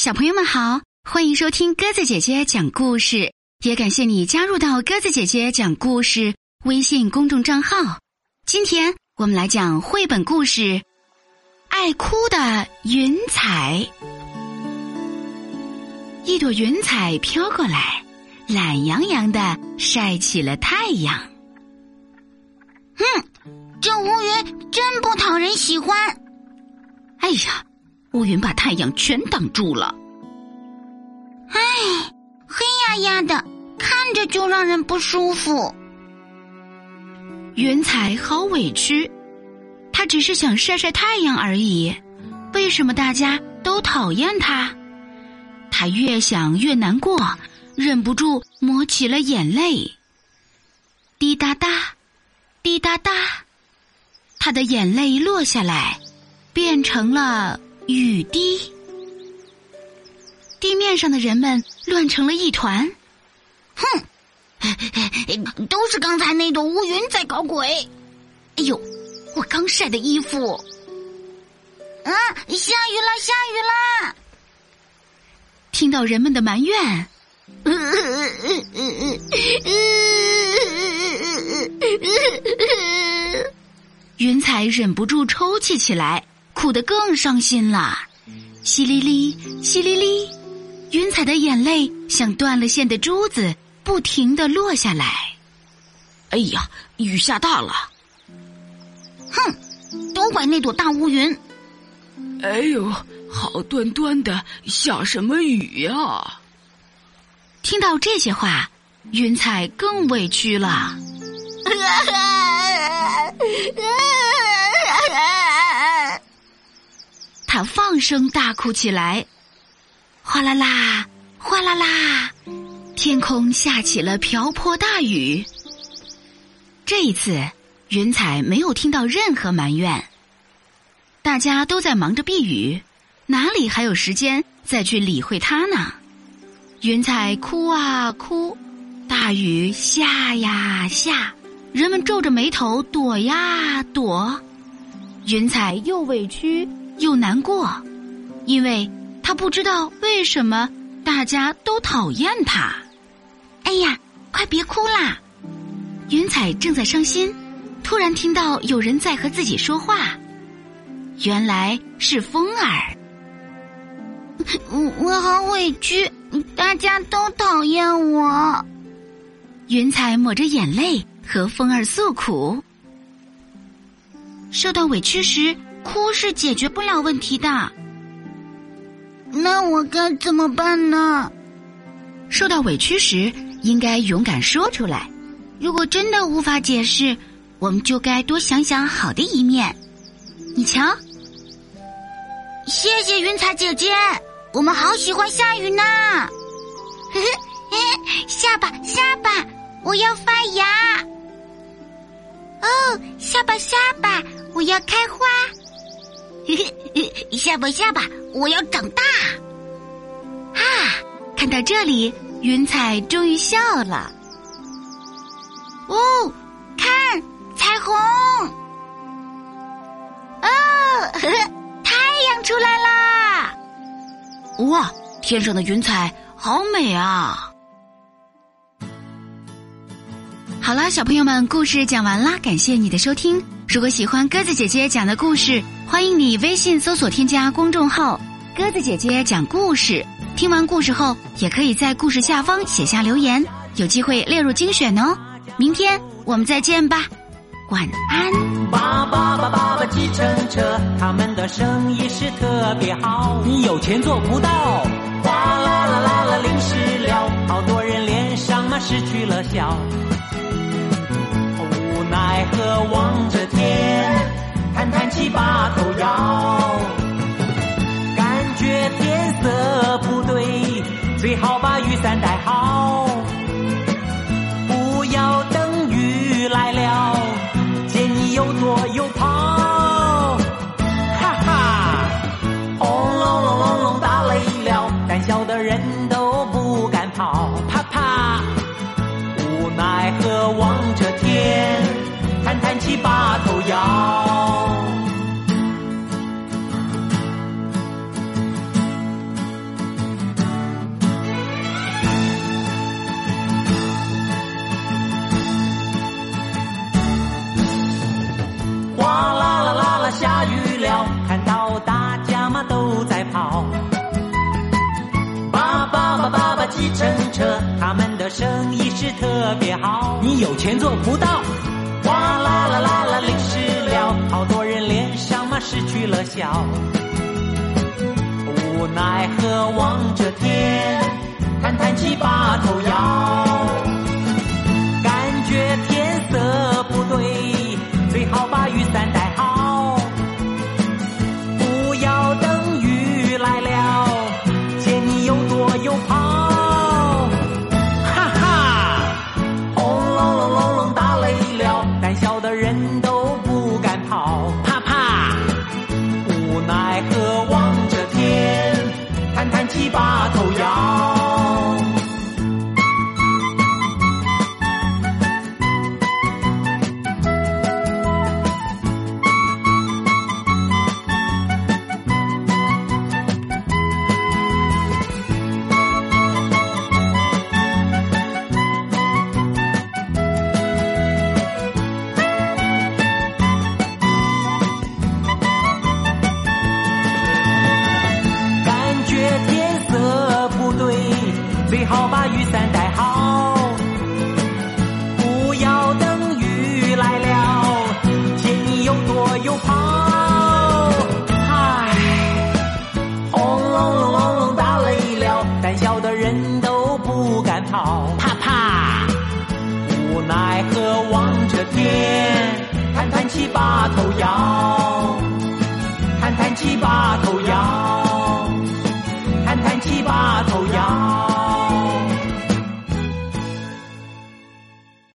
小朋友们好，欢迎收听鸽子姐姐讲故事，也感谢你加入到鸽子姐姐讲故事微信公众账号。今天我们来讲绘本故事《爱哭的云彩》。一朵云彩飘过来，懒洋洋的晒起了太阳。哼，这乌云真不讨人喜欢。哎呀！乌云把太阳全挡住了。唉，黑压压的，看着就让人不舒服。云彩好委屈，他只是想晒晒太阳而已。为什么大家都讨厌他？他越想越难过，忍不住抹起了眼泪。滴答答，滴答答，他的眼泪落下来，变成了。雨滴，地面上的人们乱成了一团。哼，都是刚才那朵乌云在搞鬼。哎呦，我刚晒的衣服。啊，下雨啦，下雨啦！听到人们的埋怨，云彩忍不住抽泣起来。哭得更伤心了，淅沥沥，淅沥沥，云彩的眼泪像断了线的珠子，不停的落下来。哎呀，雨下大了！哼，都怪那朵大乌云。哎呦，好端端的，下什么雨呀？听到这些话，云彩更委屈了。他放声大哭起来，哗啦啦，哗啦啦，天空下起了瓢泼大雨。这一次，云彩没有听到任何埋怨，大家都在忙着避雨，哪里还有时间再去理会他呢？云彩哭啊哭，大雨下呀下，人们皱着眉头躲呀躲，云彩又委屈。又难过，因为他不知道为什么大家都讨厌他。哎呀，快别哭啦！云彩正在伤心，突然听到有人在和自己说话，原来是风儿。我我好委屈，大家都讨厌我。云彩抹着眼泪和风儿诉苦，受到委屈时。哭是解决不了问题的，那我该怎么办呢？受到委屈时，应该勇敢说出来。如果真的无法解释，我们就该多想想好的一面。你瞧，谢谢云彩姐姐，我们好喜欢下雨呢。下吧下吧，我要发芽。哦，下吧下吧，我要开花。下吧下吧，我要长大！啊，看到这里，云彩终于笑了。哦，看彩虹！哦，太阳出来啦！哇，天上的云彩好美啊！好了，小朋友们，故事讲完啦，感谢你的收听。如果喜欢鸽子姐姐讲的故事，欢迎你微信搜索添加公众号“鸽子姐姐讲故事”。听完故事后，也可以在故事下方写下留言，有机会列入精选哦。明天我们再见吧，晚安。爸爸爸爸爸计程车，他们的生意是特别好。你有钱做不到，哗啦啦啦啦，淋湿了，好多人脸上嘛失去了笑。无奈何望着见你又生意是特别好。你有钱做不到，哗啦啦啦啦，淋湿了，好多人脸上嘛失去了笑。无奈何望着天，叹叹气把头摇，感觉天色不对，最好把雨伞带好，不要等雨来了，见你又多又最好把雨伞带